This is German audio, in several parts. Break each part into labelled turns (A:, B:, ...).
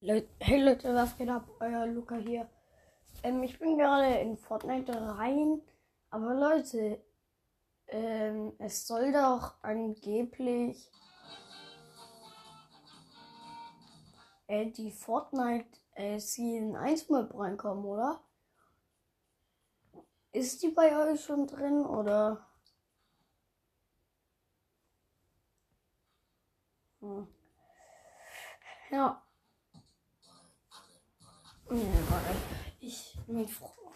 A: Hey Leute, was geht ab? Euer Luca hier. Ähm, ich bin gerade in Fortnite rein. Aber Leute, ähm, es soll doch angeblich äh, die Fortnite äh, Season 1 Map reinkommen, oder? Ist die bei euch schon drin, oder? Hm. Ja. Nee, warte. Ich froh.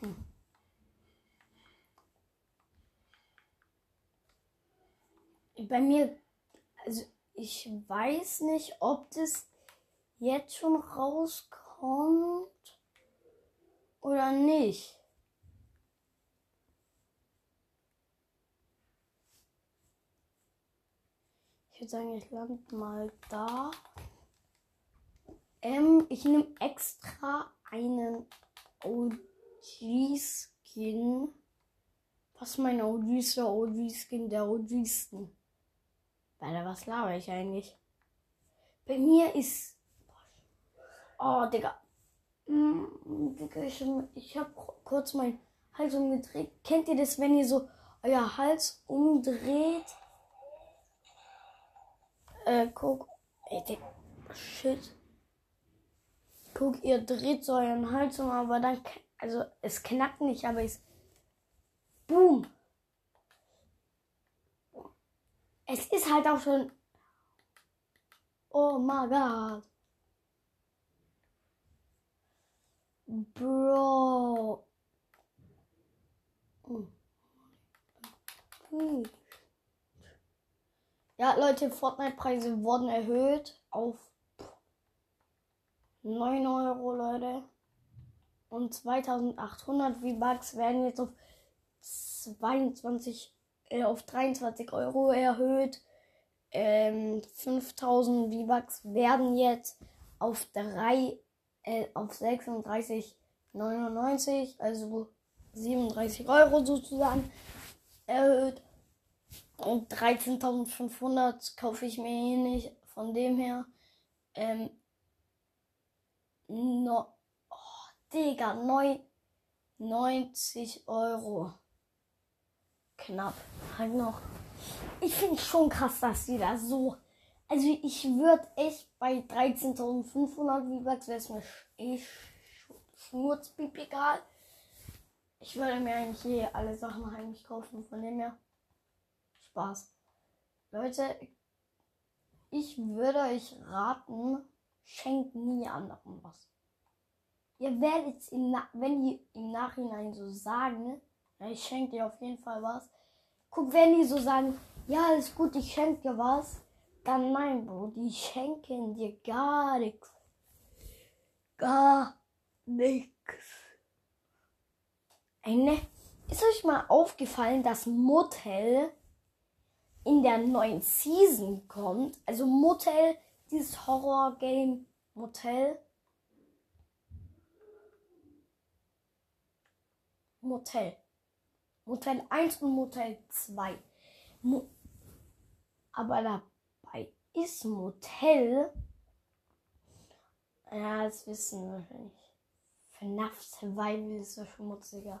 A: Hm. Bei mir, also ich weiß nicht, ob das jetzt schon rauskommt oder nicht. Ich würde sagen, ich lande mal da. Ähm, ich nehme extra einen OG-Skin. Was mein OG ist der OG-Skin der OG-Skin? Alter, was laber ich eigentlich? Bei mir ist. Oh, Digga. Mm, Digga, ich, ich habe kurz meinen Hals umgedreht. Kennt ihr das, wenn ihr so euer Hals umdreht? Äh, guck. Ey, Digga. Shit. Guck, ihr dreht so euren Hals um, aber dann. Also, es knackt nicht, aber es. Boom! Es ist halt auch schon. Oh my god. Bro. Ja, Leute, Fortnite-Preise wurden erhöht auf 9 Euro, Leute. Und 2800 V-Bucks werden jetzt auf 22 äh, auf 23 Euro erhöht. Ähm, 5000 V-Bucks werden jetzt auf 3, äh, auf 36,99, also 37 Euro sozusagen erhöht. Und 13.500 kaufe ich mir eh nicht. Von dem her, ähm, no, oh, Digga, 9, 90 Euro knapp halt noch. Ich finde schon krass, dass die da so. Also ich würde echt bei 13.500 V-Bucks wäre es mir eh schmutzpiep egal. Ich würde mir eigentlich hier alle Sachen heimlich kaufen, von dem her Spaß. Leute, ich würde euch raten, schenkt nie anderen was. Ihr werdet, im wenn ihr im Nachhinein so sagen, ich schenke dir auf jeden Fall was. Guck, wenn die so sagen, ja, ist gut, ich schenke dir was, dann nein, Bro, die schenken dir gar nichts. Gar nichts. Ne? Ist euch mal aufgefallen, dass Motel in der neuen Season kommt? Also Motel, dieses Horror-Game Motel. Motel. Motel 1 und Motel 2. Mo Aber dabei ist Motel. Ja, das wissen wir wahrscheinlich. FNAF Survival ist so schmutziger.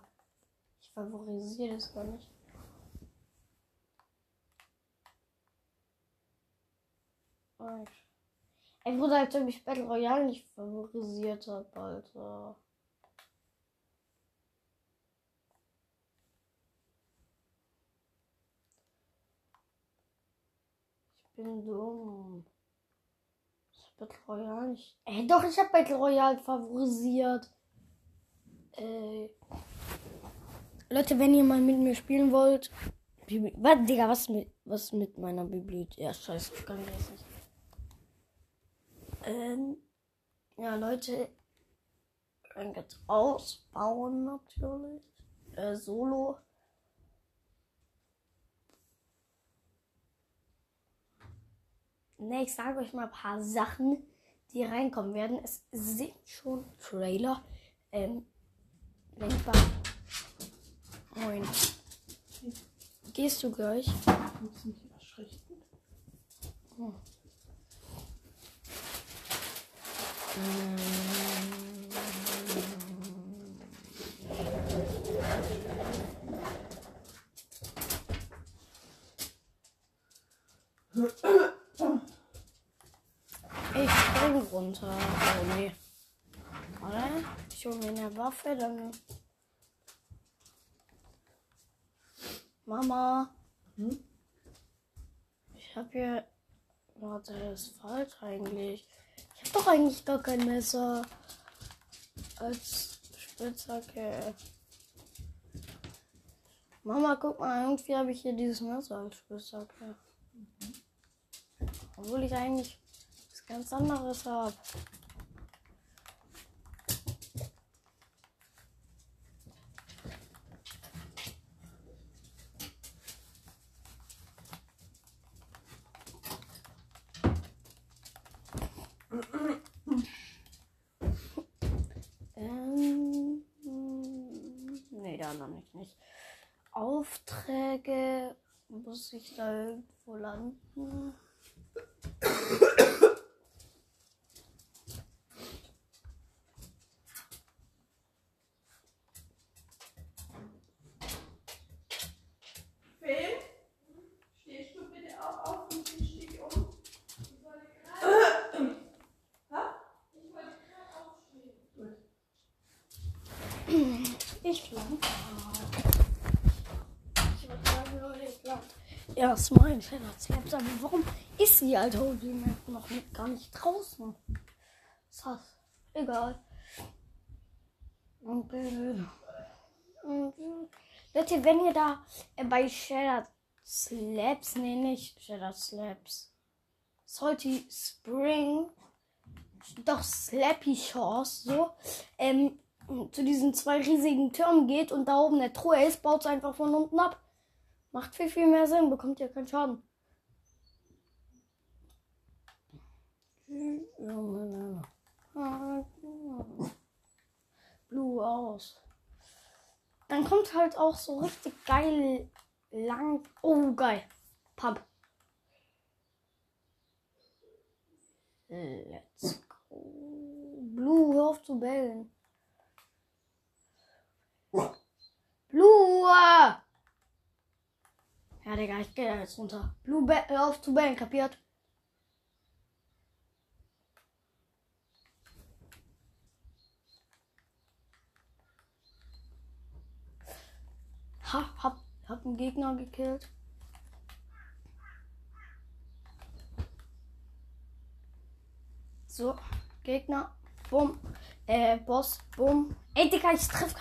A: Ich favorisiere das gar nicht. Ey, Bruder, als ob ich Battle Royale nicht favorisiert habe, Alter. bin dumm. Ich hab Battle Royale nicht. Ey, doch, ich hab Battle Royale favorisiert. Äh. Leute, wenn ihr mal mit mir spielen wollt. Bibli was, Digga, was mit, was mit meiner Bibliothek? Ja, scheiße, ich kann das nicht. Ähm. Ja, Leute. Dann geht's ausbauen natürlich. Äh, Solo. Ne, ich sage euch mal ein paar Sachen, die reinkommen werden. Es sind schon Trailer. Ähm, denkbar. Moin. Gehst du gleich? Ich spring runter. Oh nee. Oder? Ich hole mir eine Waffe, dann. Mama.
B: Hm?
A: Ich hab hier. Warte, das ist falsch eigentlich. Ich hab doch eigentlich gar kein Messer. Als Spitzhacke. Mama, guck mal, irgendwie habe ich hier dieses Messer als Spitzhacke. Obwohl ich eigentlich was ganz anderes habe. Ähm, nee, da noch nicht, nicht. Aufträge muss ich da irgendwo landen.
B: Film? Stehst du bitte auch auf und ich stehe um?
A: Ich lang. Ich würde sagen, Leute, ich lang. Mein Slaps. Aber warum ist die alte Holy Map noch nicht, gar nicht draußen? Hast Egal. Und, äh, Leute, wenn ihr da äh, bei Shadow Slabs, nee, nicht Shadow Slabs, Salty Spring, doch Slappy Shores, so, ähm, zu diesen zwei riesigen Türmen geht und da oben der Truhe ist, baut es einfach von unten ab. Macht viel, viel mehr Sinn, bekommt ihr keinen Schaden. Blue aus. Dann kommt halt auch so richtig geil lang. Oh, geil. Pump. Let's go. Blue, hör auf zu bellen. Blue! Ja, Digga, ich gehe jetzt runter. Blue, hör auf zu bellen, kapiert? Ha, hab, hab einen Gegner gekillt. So, Gegner. Bumm. Äh, Boss. Bumm. Ey, Digga, ich treffe.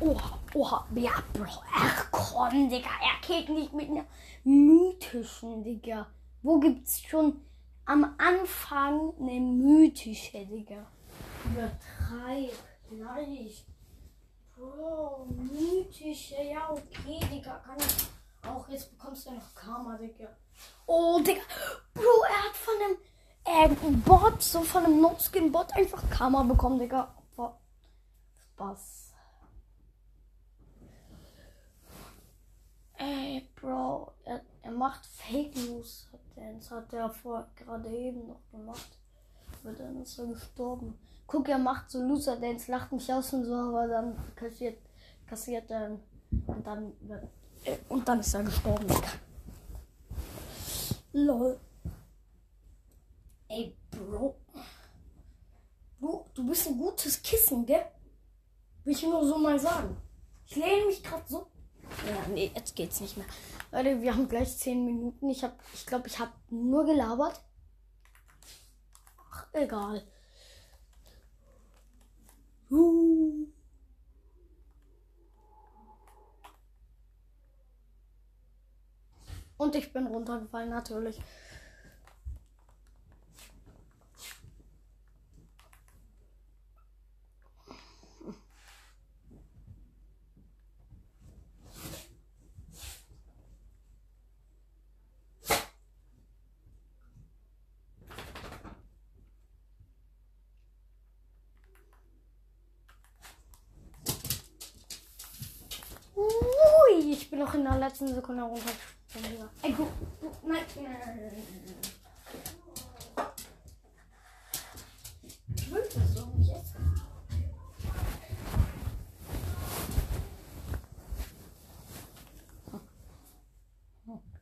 A: Oha, oha. Ja, Bro. Ach komm, Digga. Er killt nicht mit einer mythischen, Digga. Wo gibt's schon am Anfang eine mythische, Digga? Übertreib. Gleich. Bro, mythische. Ja, okay, Digga. Kann ich auch. Jetzt bekommst du noch Karma, Digga. Oh, Digga. Bro, er hat von einem ähm, Bot, so von einem No-Skin-Bot einfach Karma bekommen, Digga. Spaß. Ey, Bro, er, er macht Fake News. Das hat er vor gerade eben noch gemacht. Aber dann ist er gestorben. Guck, er macht so Loser Dance, lacht mich aus und so, aber dann kassiert, kassiert er und dann äh, und dann ist er gestorben. Lol. Ey, Bro. Du, du bist ein gutes Kissen, gell? Will ich nur so mal sagen. Ich lehne mich gerade so. Ja, nee, jetzt geht's nicht mehr. Leute, wir haben gleich 10 Minuten. Ich hab, ich glaube, ich habe nur gelabert. Ach, egal. Uh. Und ich bin runtergefallen, natürlich. bin noch in der letzten Sekunde runtergesprungen. Ey, guck, nein. Ich will das doch nicht.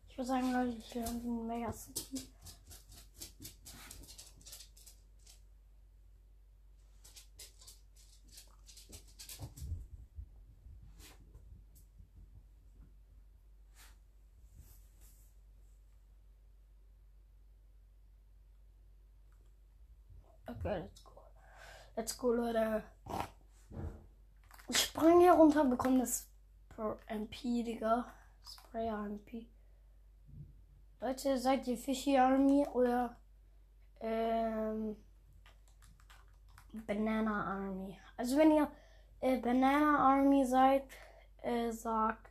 A: Ich würde sagen, Leute, ich lerne den Mega. Leute. Ich sprang hier runter, bekomme das MP, Digga. Sprayer MP. Leute, seid ihr Fishy Army oder ähm, Banana Army? Also wenn ihr äh, Banana Army seid, äh, sagt,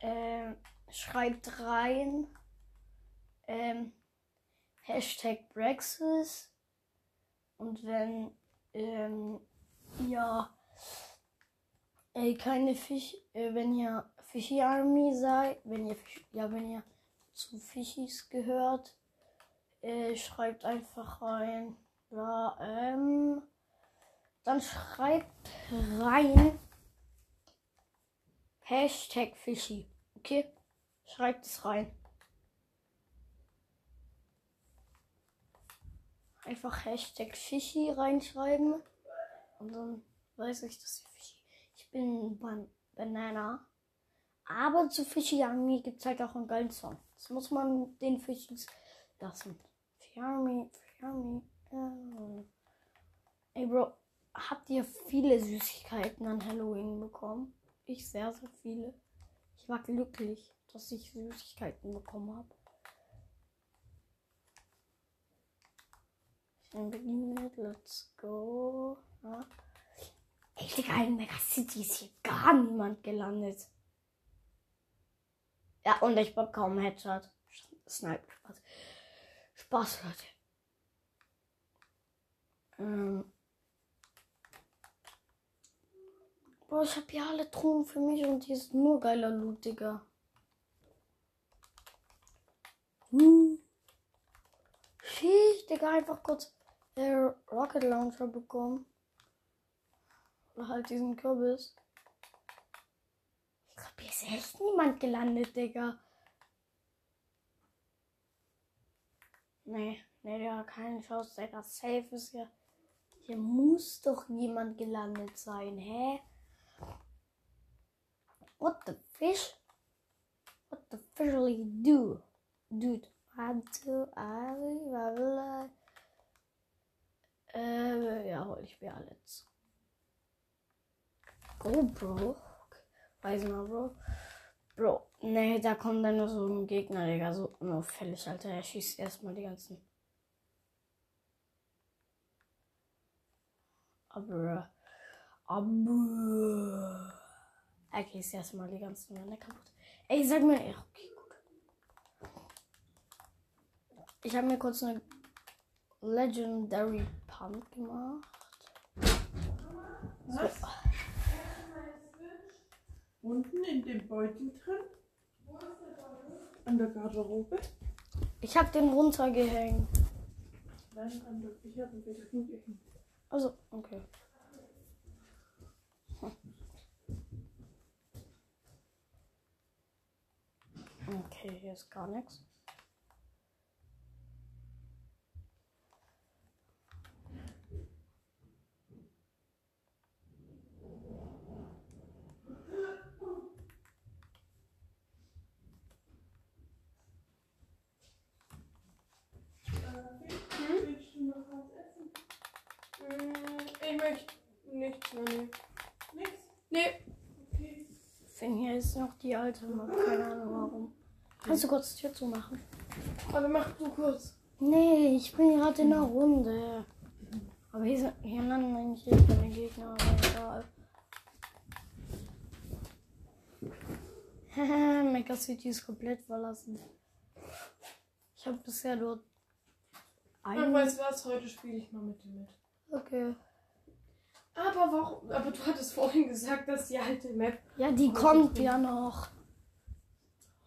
A: äh, schreibt rein ähm, Hashtag Brexit und wenn ähm, ihr äh, keine Fisch, äh, wenn ihr Fishy Army seid, wenn ihr Fisch, ja, wenn ihr zu Fischis gehört, äh, schreibt einfach rein. Ja, ähm, dann schreibt rein Hashtag Fishy. Okay? Schreibt es rein. Einfach Hashtag Fishy reinschreiben. Und dann weiß ich, dass ich Fishy. Ich bin Ban Banana. Aber zu Fishy Army gibt es halt auch einen geilen Song. Das muss man den Fischis lassen. Fishy Army. äh. Ey, Bro, habt ihr viele Süßigkeiten an Halloween bekommen? Ich sehr, sehr viele. Ich war glücklich, dass ich Süßigkeiten bekommen habe. Ich bin mit, let's go. Ja. Ey, Digga, in Mega City ist hier gar niemand gelandet. Ja, und ich bekomme Headshot. Snipe, Spaß. Spaß, Leute. Ähm. Boah, ich hab hier alle Truhen für mich und hier ist nur geiler Loot, Digga. Hm. Sheesh, Digga, einfach kurz der Rocket Launcher bekommen. Oder halt diesen Kürbis. Ich glaube, hier ist echt niemand gelandet, Digga. Nee, nee, Digga, keine Chance, Digga. Safe ist ja. Hier muss doch niemand gelandet sein, hä? What the fish? What the fish will you do? Dude, what do I, what will I? Äh, ja, hol ich mir alles. Go, Bro. Weiß mal, Bro. Bro, nee, da kommt dann nur so ein Gegner, Digga. So unauffällig, Alter. Er schießt erstmal die ganzen. Aber. Aber. Er schießt erstmal die ganzen Wände kaputt. Ey, sag mir. Ja, okay, gut. Ich habe mir kurz eine Legendary Pump gemacht.
B: Was? Unten in dem Beutel drin? An der Garderobe?
A: Ich habe den runtergehängt.
B: Nein, an der, ich habe ihn wieder hingehängt.
A: Also, okay. Okay, hier ist gar nichts.
B: Willst du noch was essen?
C: Ich möchte nichts mehr nehmen.
B: Nix?
C: Nee.
B: Okay.
A: Finn, hier ist noch die alte. Keine Ahnung warum. Kannst du kurz die Tür zumachen?
C: Warte, mach du kurz.
A: Nee, ich bin gerade in der Runde. Aber hier, sind, hier landen eigentlich eh keine Gegner, aber egal. Mega City ist komplett verlassen. Ich habe bisher nur
C: Ach,
A: ein.
C: weißt du was? Heute spiele ich mal mit dir mit.
A: Okay.
C: Aber warum? Aber du hattest vorhin gesagt, dass die alte Map
A: Ja, die kommt ja noch.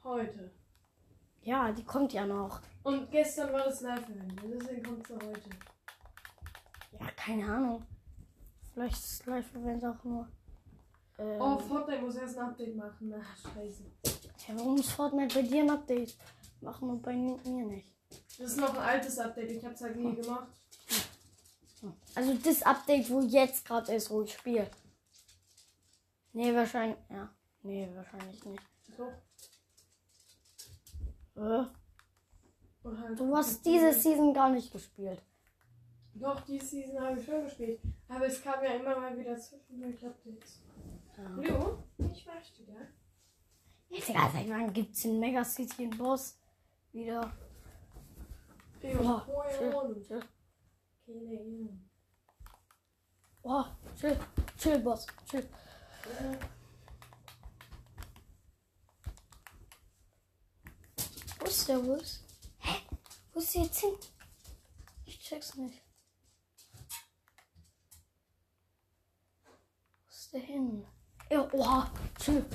C: heute.
A: Ja, die kommt ja noch.
C: Und gestern war das Live-Event. Deswegen kommt sie heute.
A: Ja, keine Ahnung. Vielleicht ist das Live-Event auch nur. Ähm,
C: Oh, Fortnite muss erst ein Update machen. Na, scheiße.
A: Ja, warum muss Fortnite bei dir ein Update machen und bei mir nicht?
C: Das ist noch ein altes Update. Ich hab's halt nie gemacht.
A: Also das Update, wo jetzt gerade ist, wo ich spiele. Nee, wahrscheinlich. Ja. Nee, wahrscheinlich nicht.
C: So.
A: Äh, du hast diese Season gar nicht gespielt.
C: Doch, die Season habe ich schon gespielt. Aber es kam ja immer mal wieder zwischendurch Updates.
A: Ja.
C: Leo, ich möchte, ja?
A: Jetzt egal, seit wann gibt's in Mega City Boss wieder?
C: Leo,
A: Oh,
C: woher
A: chill,
C: und?
A: chill. Oh, chill, chill, Boss, chill. Wo ist der, wo ist? Hä? Wo ist der jetzt hin? Ich check's nicht. Wo ist der hin? Ja, oha, chill.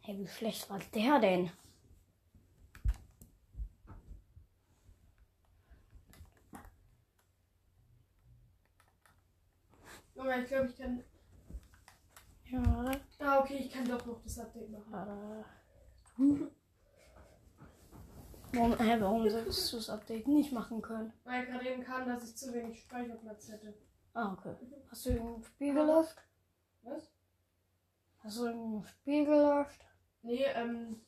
A: Hey, wie schlecht war der denn?
C: Aber ich glaube, ich kann.
A: Ja.
C: Ah, okay, ich kann doch noch das Update machen.
A: warte. Warum, hä, warum sollst du das Update nicht machen können?
C: Weil gerade eben kam, dass ich zu wenig Speicherplatz hätte.
A: Ah, okay. Hast du irgendein Spiel gelöscht?
C: Was?
A: Hast du irgendein Spiel gelöscht?
C: Nee, ähm,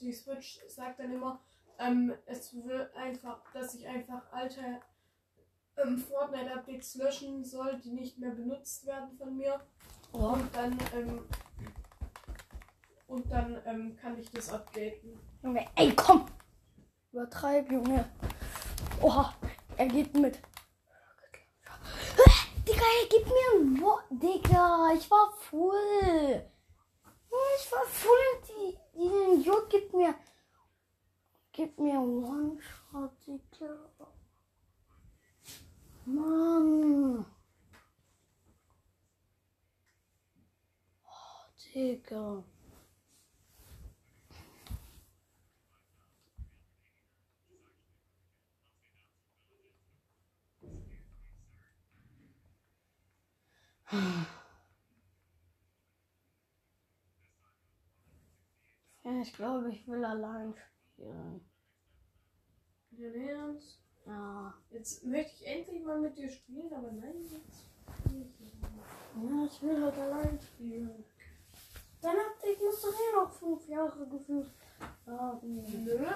C: die Switch sagt dann immer, ähm, es will einfach, dass ich einfach alte ähm, Fortnite-Updates löschen soll, die nicht mehr benutzt werden von mir.
A: Oh.
C: Und dann, ähm, und dann ähm, kann ich das updaten.
A: Junge, ey, komm! Übertreib, Junge. Oha, er geht mit. Digga, er gibt mir ein Wo Digga, ich war full. Ich war full. Die, die Idiot gibt mir. Gibt mir One-Shot, Digga. Mann. Oh, Digga. Ich glaube, ich will allein spielen.
C: Ja, Ernst?
A: Ja.
C: Jetzt möchte ich endlich mal mit dir spielen, aber nein, jetzt. nicht.
A: Ja, ich will halt allein spielen. Dein Update muss doch eh noch fünf Jahre gefühlt haben.
C: Nö.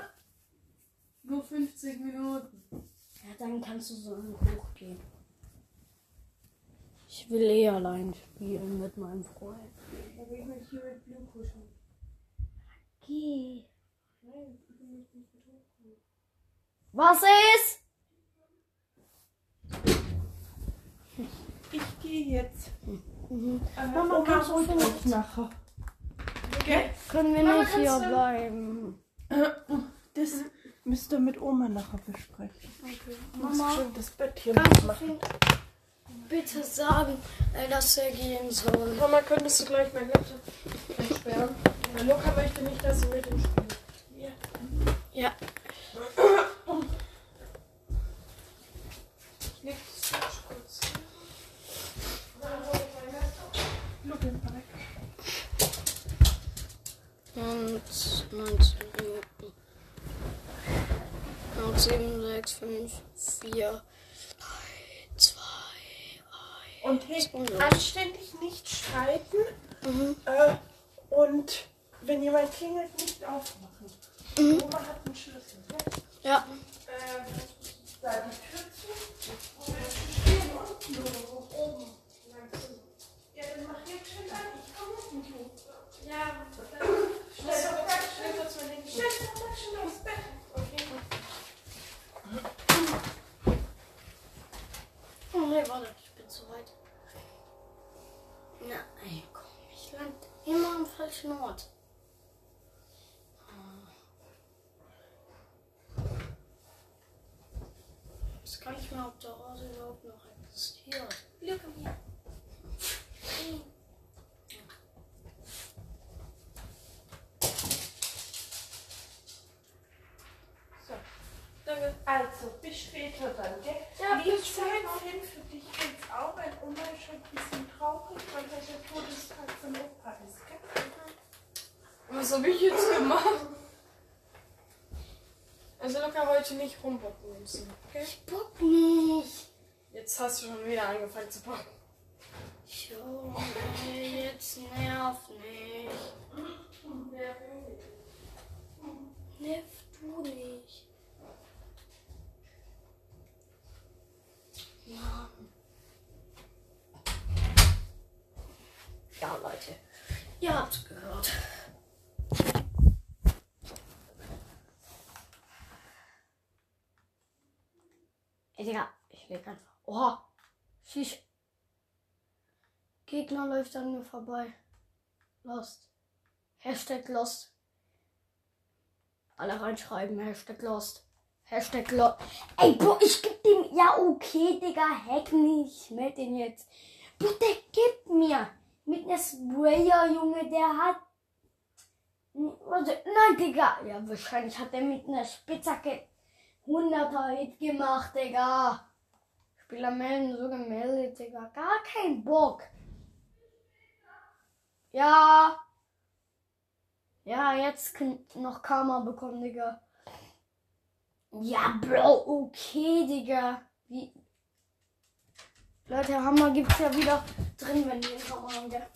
C: Nur 50 Minuten.
A: Ja, dann kannst du so hochgehen. Ich will eh allein spielen mit meinem Freund.
C: Da will ich mich hier mit Blue kuscheln.
A: Geh.
C: Nein, ich will mich nicht mit hochkommen.
A: Was ist?
B: Ich gehe jetzt.
A: Mhm.
B: Äh,
A: Mama,
B: Oma
A: kannst du
B: euch nachher.
C: Okay.
A: Können wir
C: Mama,
A: nicht hier
C: du-
A: bleiben?
B: Das müsst ihr mit Oma nachher besprechen.
A: Okay. Mama,
B: schon das Bett hier machen.
A: bitte sagen, äh, dass er gehen soll?
C: Mama, könntest du gleich mein Laptop entsperren? Luca möchte nicht, dass sie mit ihm spielt. Ja.
A: Ja.
C: Ich leg die Switch kurz. Dann hol ich mein Laptop.
B: Look in back.
A: Und 19 Minuten. Und 7, 6, 5, 4, 3, 2,
B: Und hey, anständig nicht streiten.
A: 1. Mhm.
B: Äh, und wenn jemand klingelt, nicht aufmachen.
A: Mhm.
B: Oma hat einen Schlüssel. Ne?
A: Ja.
B: Äh, da die Tür zu. Wo willst du stehen? Unten oder wo? Oben. Ja, dann mach jetzt schon an. Ich komme unten hoch.
C: Ja,
B: Stell doch ganz
C: schnell
B: schnell.
C: kurz mein Handy.
B: Stell doch ganz schnell aufs Bett.
C: Okay.
A: Nee, warte, ich bin zu weit. Nein, komm, ich land immer am falschen Ort. Ich weiß gar nicht mehr, ob der Ort überhaupt noch existiert. Glück mir.
B: So.
C: Danke.
B: Also, bis später dann, gell?
C: habe ich
B: schön hin für dich jetzt auch, weil Oma ein bisschen traurig, weil das der Todestag von Opa ist, gell?
C: Was habe ich jetzt gemacht? Also locker heute nicht rumbocken müssen, okay?
A: Ich bock nicht.
C: Jetzt hast du schon wieder angefangen zu bocken.
A: Junge, jetzt nerv nicht. Läuft an mir vorbei. Lost. Hashtag Lost. Alle reinschreiben. Hashtag Lost. Hashtag Lost. Ey, Bro, ich geb dem. Ja, okay, Digga. Hack nicht. Meld den jetzt. Bro, der gibt mir. Mit einer Sprayer, Junge, der hat. Warte, nein, Digga. Ja, wahrscheinlich hat er mit einer Spitzhacke 100er Hit gemacht, Digga. Spieler melden, so gemeldet, Digga. Gar kein Bock. Ja. Ja, jetzt noch Karma bekommen, Digga. Ja, Bro, okay, Digga. Wie. Leute, Hammer gibt's ja wieder drin, wenn die ihn haben, gell?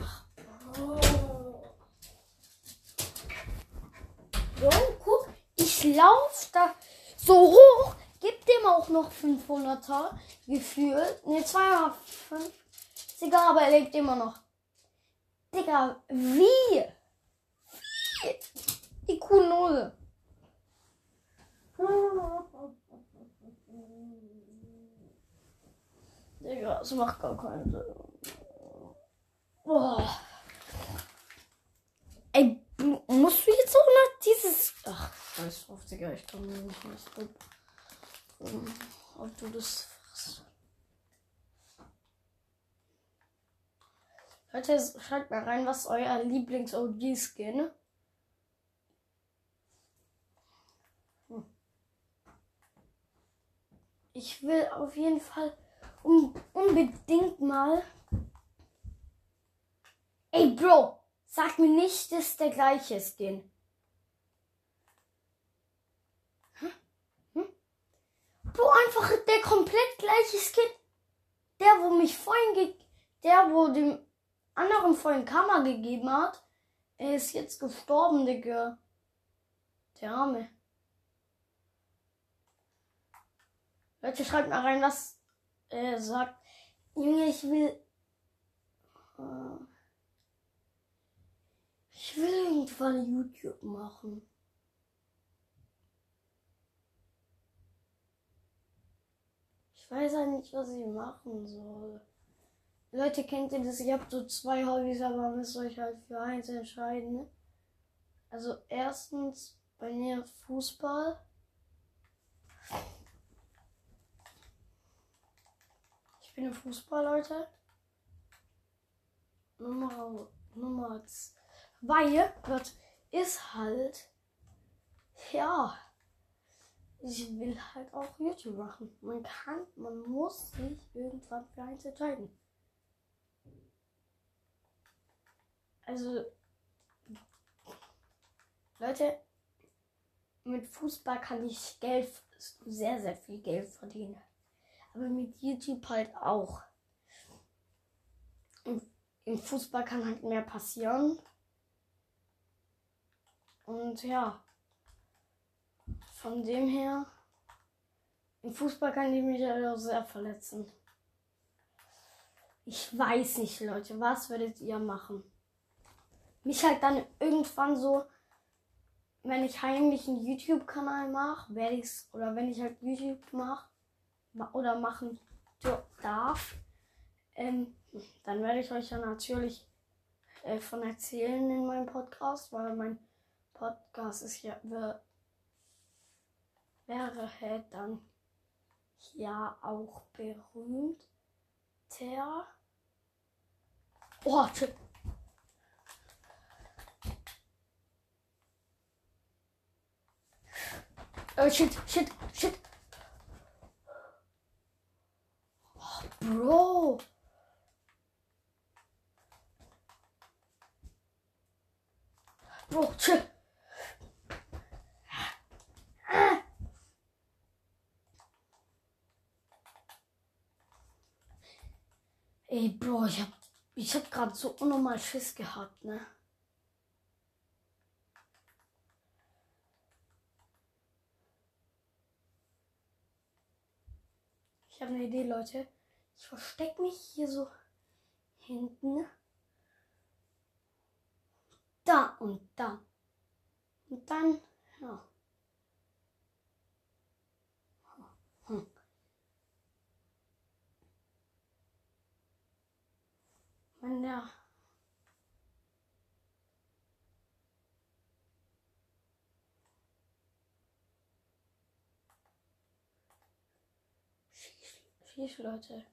A: Ach, Bro. Bro, guck, ich lauf da so hoch, gib dem auch noch 500er gefühlt. Ne, 205. Ist egal, aber er lebt immer noch. Digga, wie? Wie? Die Kuhnose. Digga, das macht gar keinen Sinn. Boah. Ey, musst du jetzt auch noch dieses. Ach, scheiß drauf, Digga, ich kann mir nicht mehr so. Ob du das frisst. Leute, schreibt mal rein, was euer Lieblings-OG-Skin. Hm. Ich will auf jeden Fall un unbedingt mal. Ey, Bro, sag mir nicht, das ist der gleiche Skin. Hä? Hm? Bro, einfach der komplett gleiche Skin. Der, wo mich vorhin ge der, wo dem anderen vorhin Kammer gegeben hat, er ist jetzt gestorben, Digga. Der Arme. Leute, schreibt mal rein, was er sagt. Junge, ich will. äh, Ich will irgendwann YouTube machen. Ich weiß ja nicht, was ich machen soll. Leute, kennt ihr das? Ich habe so zwei Hobbys, aber müsst euch halt für eins entscheiden. Ne? Also erstens bei mir Fußball. Ich bin im Fußball, Leute. Nummer, Nummer zwei wird ist halt ja. Ich will halt auch YouTube machen. Man kann, man muss sich irgendwann für eins entscheiden. Also, Leute, mit Fußball kann ich Geld, sehr, sehr viel Geld verdienen. Aber mit YouTube halt auch. Im, im Fußball kann halt mehr passieren. Und ja, von dem her, im Fußball kann ich mich halt auch sehr verletzen. Ich weiß nicht, Leute, was würdet ihr machen? Mich halt dann irgendwann so, wenn ich heimlich einen YouTube-Kanal mache, werde ich's, oder wenn ich halt YouTube mache, ma oder machen darf, ähm, dann werde ich euch ja natürlich äh, von erzählen in meinem Podcast, weil mein Podcast ist ja, wär- wäre halt dann ja auch berühmt. Der. Oh. Oh, shit, shit, shit. Oh, Bro. Bro, chill. Ey, Bro, ich hab, ich hab grad so unnormal Schiss gehabt, ne? Ich habe eine Idee, Leute. Ich verstecke mich hier so hinten. Da und da. Und dann, ja. Hm. Wenn der Schieß, Leute.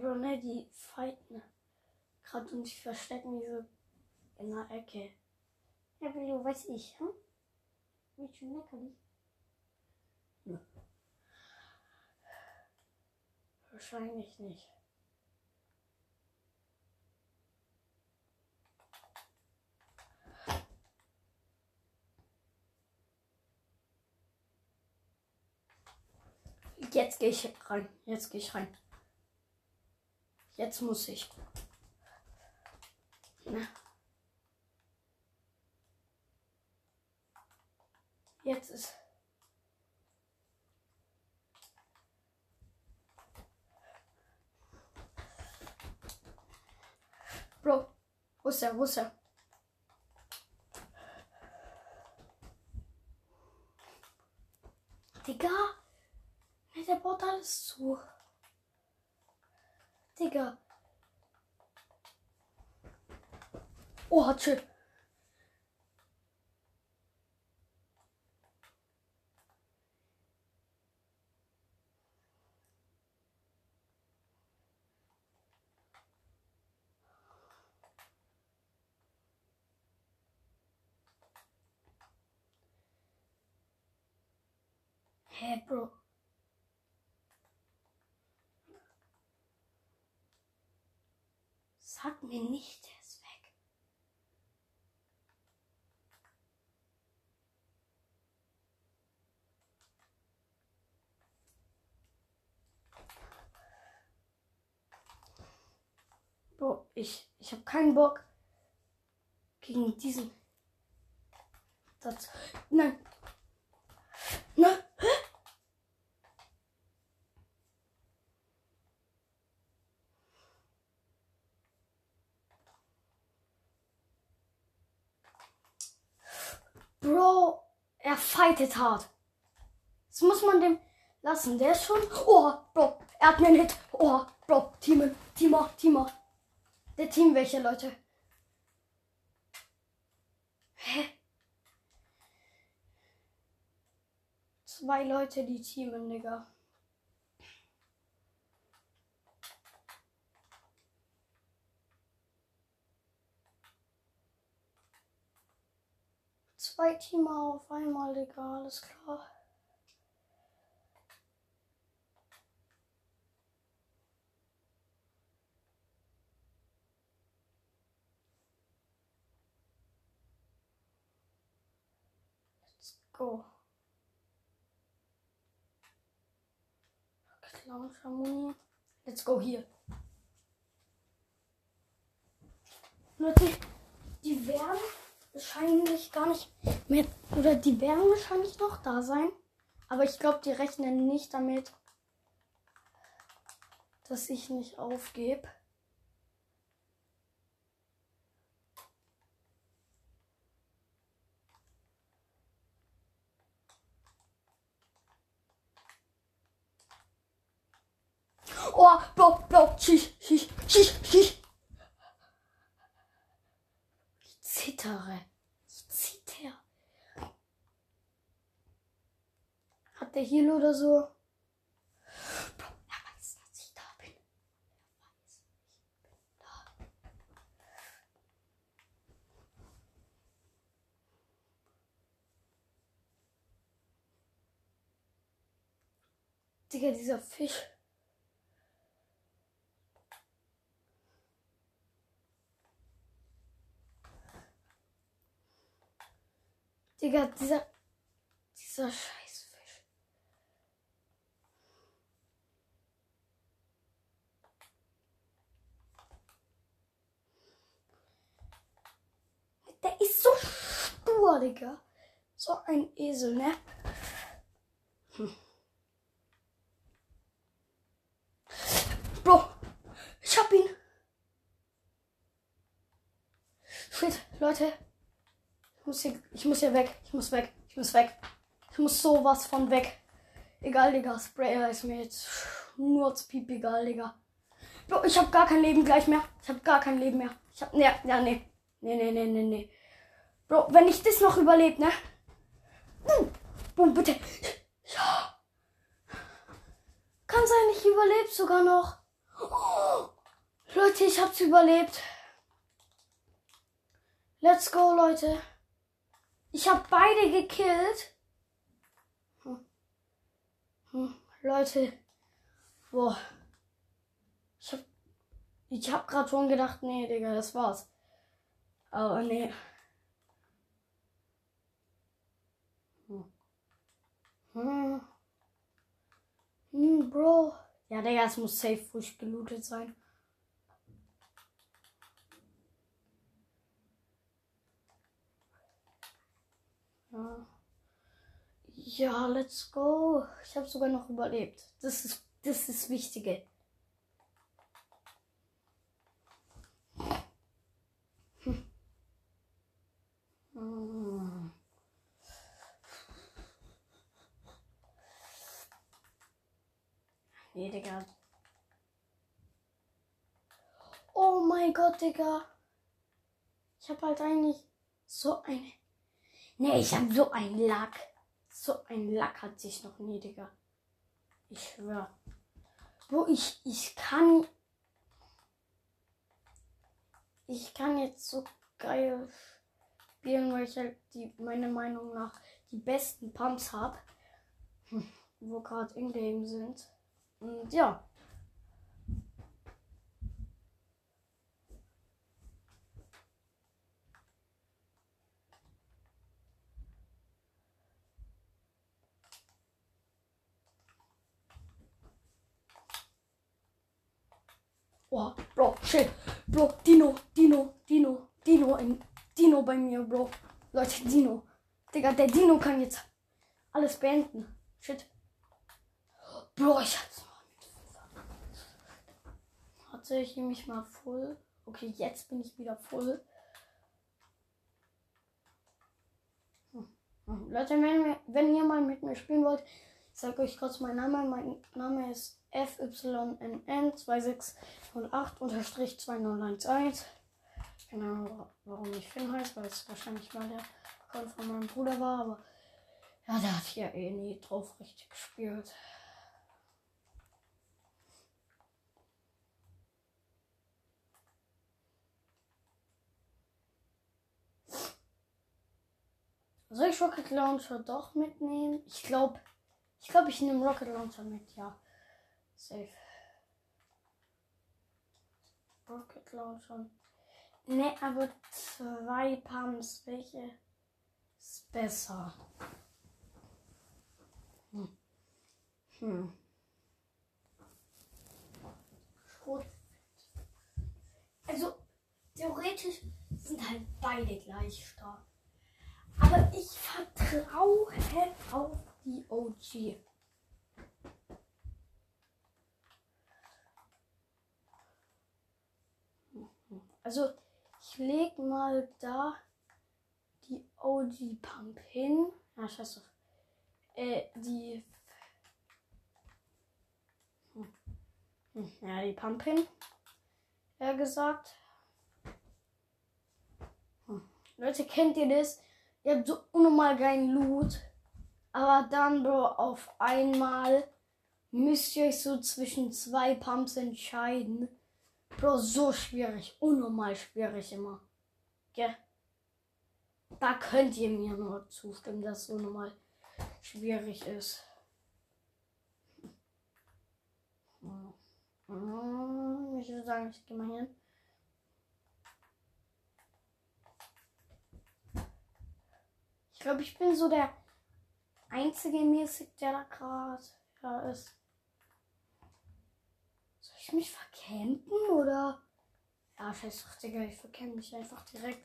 A: Bro, ne, die fighten. Gerade und ich verstecke mich so in der Ecke. Ja, Willi, weiß ich, hm? Wie schön leckerlich. Ja. Wahrscheinlich nicht. Jetzt gehe ich rein. Jetzt gehe ich rein. Jetzt muss ich. Na. Jetzt ist. Bro, wo ist er? Wo ist er? Digga, der baut alles zu. Digga. Oh, chill. Hä, hey, Bro. Mir nicht, er ist weg. Bro, ich, ich habe keinen Bock gegen diesen. Nein. Nein. Bro, er fightet hart. Das muss man dem lassen. Der ist schon. Oh, Bro, er hat mir einen Hit. Oh, Bro, Teamen, Teamer, Teamer. Der Team welche, Leute? Hä? Zwei Leute, die teamen, Digga. Zwei Teamer auf einmal, Digga, alles klar. Let's go. Clown. Let's go hier. Leute, die werden wahrscheinlich gar nicht mehr. Oder die werden wahrscheinlich noch da sein. Aber ich glaube, die rechnen nicht damit, dass ich nicht aufgebe. Oh, schieß, schieß, schieß, schieß. Ich zittere. Ich zitter. Hat der Heal oder so? Bro, er weiß, dass ich da bin. Er weiß, ich bin da. Digga, dieser Fisch. Digga, dieser. Dieser Scheißfisch. Der ist so stur, Digga. So ein Esel, ne? Hm. Bro, ich hab ihn. Shit, Leute. Ich muss hier, ich muss hier weg. Ich muss weg. Ich muss weg. Ich muss sowas von weg. Egal, Digga. Sprayer ist mir jetzt nur zu piep egal, Digga. Bro, ich hab gar kein Leben gleich mehr. Ich hab gar kein Leben mehr. Ich hab, ne, ja, nee. Nee, nee, nee, nee, nee. Bro, wenn ich das noch überlebt, ne? Hm. Boom, bitte. Ja. Kann sein, ich überlebe sogar noch. Oh. Leute, ich hab's überlebt. Let's go, Leute. Ich hab beide gekillt. Hm. Hm. Leute. Boah. Ich hab. Ich hab grad schon gedacht, nee, Digga, das war's. Aber nee. Hm. Hm. Hm, Bro. Ja, Digga, es muss safe frisch gelootet sein. Ja. Ja, let's go. Ich habe sogar noch überlebt. Das ist das ist das Wichtige. Hm. Hm. Nee, Digga. Oh mein Gott, Digga. Ich habe halt eigentlich so eine. Nee, ich habe so einen Lack. So ein Lack hat sich noch nie, Digga. Ich schwör. Wo ich, ich kann. Ich kann jetzt so geil spielen, weil ich halt die, meiner Meinung nach die besten Pumps habe. Wo gerade in-game sind. Und ja. Oh, Bro, shit. Bro, Dino, Dino, Dino, Dino, ein Dino bei mir, Bro. Leute, Dino. Digga, der Dino kann jetzt alles beenden. Shit. Bro, ich hab's mal. Hatte ich mich mal voll. Okay, jetzt bin ich wieder voll. Hm. Hm. Leute, wenn, wir, wenn ihr mal mit mir spielen wollt, ich sage euch kurz meinen Namen. Mein Name ist FYNN2608-2011. Genau, warum ich Finn heißt, weil es wahrscheinlich mal der Account von meinem Bruder war, aber ja, der hat hier eh nie drauf richtig gespielt. Soll ich Rocket Launcher doch mitnehmen? Ich glaube, ich glaube, ich nehme Rocket Launcher mit, ja. Safe. Rocket Launcher. Ne, aber zwei Pumps. Welche ist besser? Hm. Hm. Schrot. Also, theoretisch sind halt beide gleich stark. Aber ich vertraue auf die OG. Also, ich leg mal da die OG Pump hin. Ah, scheiß drauf. Äh, die. Hm, Ja, die Pump hin. Ja, gesagt. Hm. Leute, kennt ihr das? Ihr habt so unnormal geilen Loot. Aber dann, Bro, auf einmal müsst ihr euch so zwischen zwei Pumps entscheiden. Bro, so schwierig. Unnormal schwierig immer. Gell? Da könnt ihr mir nur zustimmen, dass es so normal schwierig ist. Hm, Ich würde sagen, ich gehe mal hin. Ich glaube, ich bin so der einzige mäßig, der da gerade ja, ist. Ich mich vercampen oder? Ja, scheiß drauf, Digga, ich vercampe mich einfach direkt.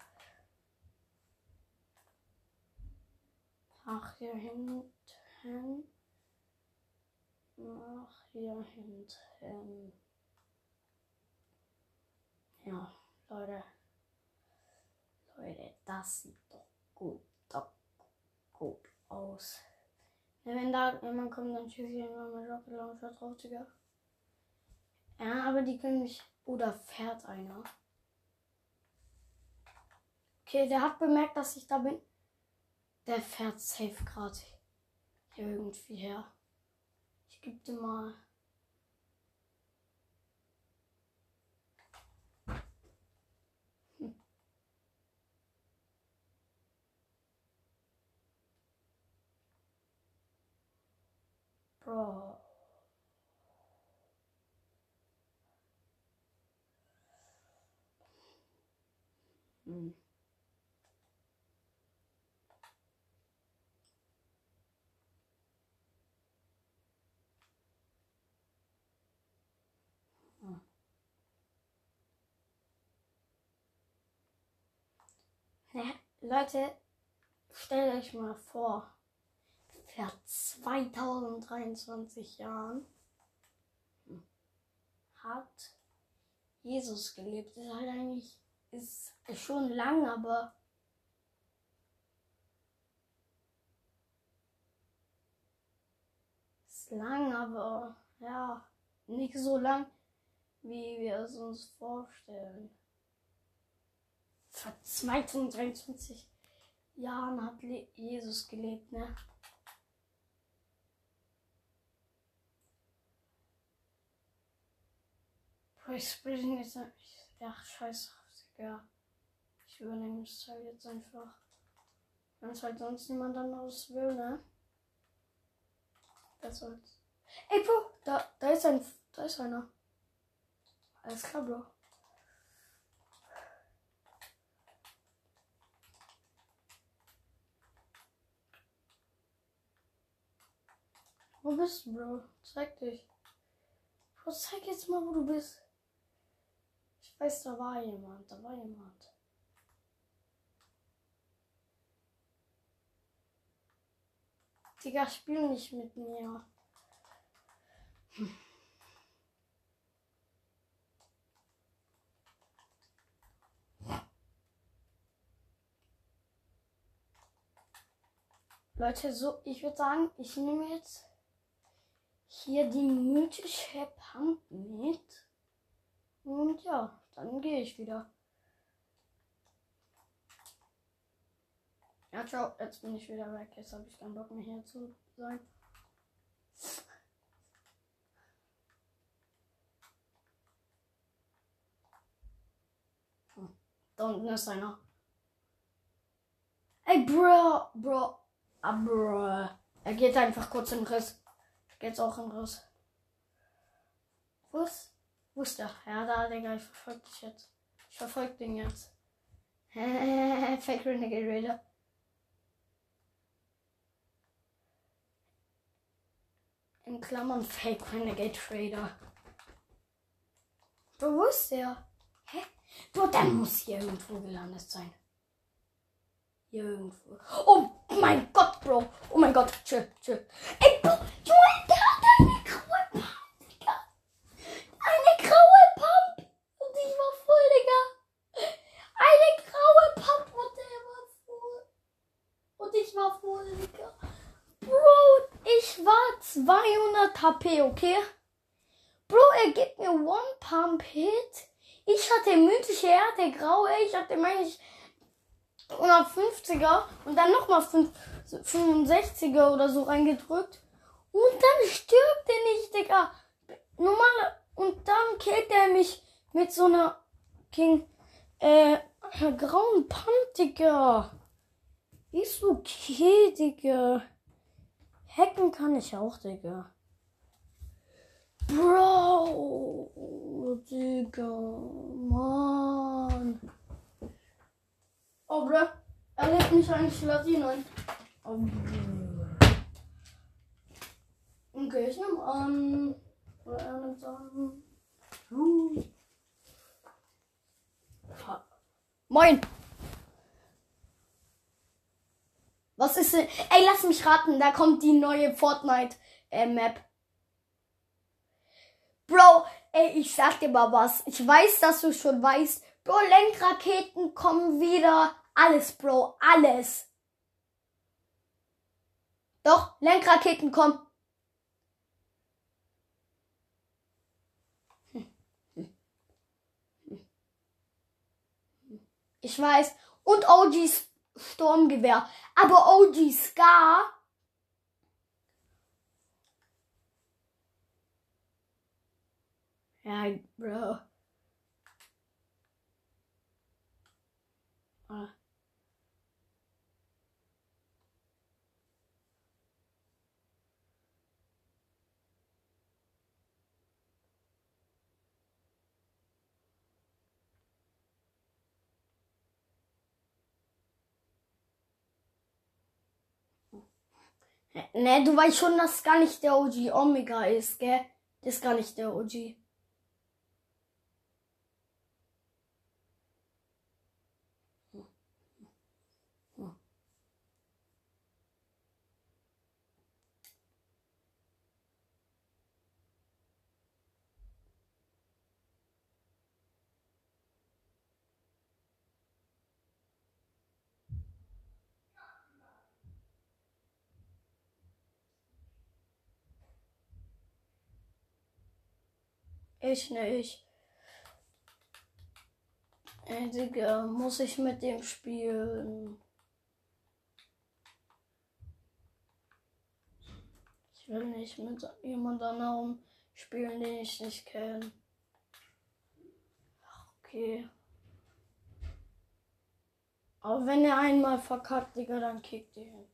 A: Ach, hier hinten. Ach, hier hinten. Ja, Leute. Leute, das sieht doch gut, doch gut aus. Wenn da jemand kommt, dann schieße ich immer mit Rocket Launcher drauf, Digga. Ja, aber die können mich. Oder fährt einer. Okay, der hat bemerkt, dass ich da bin. Der fährt safe gerade hier irgendwie her. Ich gebe dir mal. Hm. Bro. Hm. Ja, Leute, stellt euch mal vor, vor 2023 Jahren hat Jesus gelebt. Ist halt eigentlich ist schon lang, aber ist lang, aber ja, nicht so lang, wie wir es uns vorstellen. Vor 2023 Jahren hat Jesus gelebt, ne? Ich spreche jetzt. Ja, scheiße, Digga. Ich übernehme das Teil jetzt einfach. Wenn es halt sonst niemand anderes will, ne? Das soll's. Ey, Bro, da, da ist ein. Da ist einer. Alles klar, Bro. Wo bist du, Bro? Zeig dich. Bro, zeig jetzt mal, wo du bist. Ich weiß, da war jemand. Da war jemand. Digga, spiel nicht mit mir. Leute, so, ich würde sagen, ich nehme jetzt hier die mythische Pump mit. Und ja, dann gehe ich wieder. Ja, ciao, jetzt bin ich wieder weg. Jetzt habe ich keinen Bock mehr hier zu sein. Hm, Da unten ist einer. Ey, bro, bro, ah, bro. Er geht einfach kurz in den Riss. Geht's auch den Riss. Ist? Wo ist der? Ja, da, Digga, ich verfolge dich jetzt. Ich verfolge den jetzt. Fake Renegade Raider. In Klammern Fake Renegade. Bro, wo ist der? Hä? Bro, der muss hier irgendwo gelandet sein. Hier irgendwo. Oh mein Gott, Bro. Oh mein Gott. Chill, chill. Ey, Bro, Junge, der hat eine graue Pump, Digga. Eine graue Pump. Und ich war voll, Digga. Eine graue Pump und der war voll. Und ich war voll, Digga. Bro, ich war 200 HP, okay? Bro, er gibt mir One Pump Hit. Ich hatte mythische, er hatte graue. Ich hatte, meine ich, 150er und dann nochmal 65er oder so reingedrückt. Und dann stirbt er nicht, Digga. Normal. Und dann killt er mich mit so einer King, äh, grauen Pump, Digga. Ist okay, Digga. Hacken kann ich auch, Digga. Bro, Digga, Mann. Oh, bro, er lädt mich eigentlich Latin ein. Oh, okay, ich nehme an. Oder er nimmt an. Huh. Moin. Was ist denn? Ey, lass mich raten, da kommt die neue Fortnite äh, Map. Bro, ey, ich sag dir mal was. Ich weiß, dass du schon weißt. Bro, Lenkraketen kommen wieder. Alles, Bro, alles. Doch, Lenkraketen kommen. Ich weiß. Und OGs Sturmgewehr. Aber OG Scar Ja, Bro. Ah. Ne, du weißt schon, dass gar nicht der OG Omega ist, gell? Das ist gar nicht der OG. Ich nicht. Ey, Digga, muss ich mit dem spielen? Ich will nicht mit jemand anderem spielen, den ich nicht kenne. Okay. Aber wenn er einmal verkackt, Digga, dann kickt ihr ihn.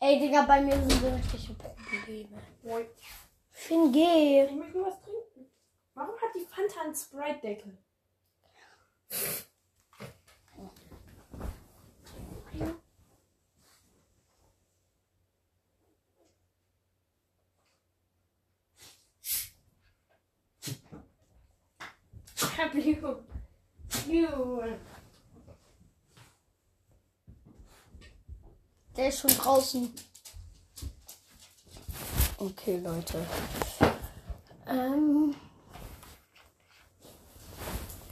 A: Ey, Digga, bei mir sind richtige Probleme. Finn, geh.
C: Ich möchte was trinken. Warum hat die Fanta einen Sprite-Deckel?
A: Der ist schon draußen. Okay, Leute. Ähm,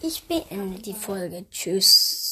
A: ich beende die Folge. Tschüss.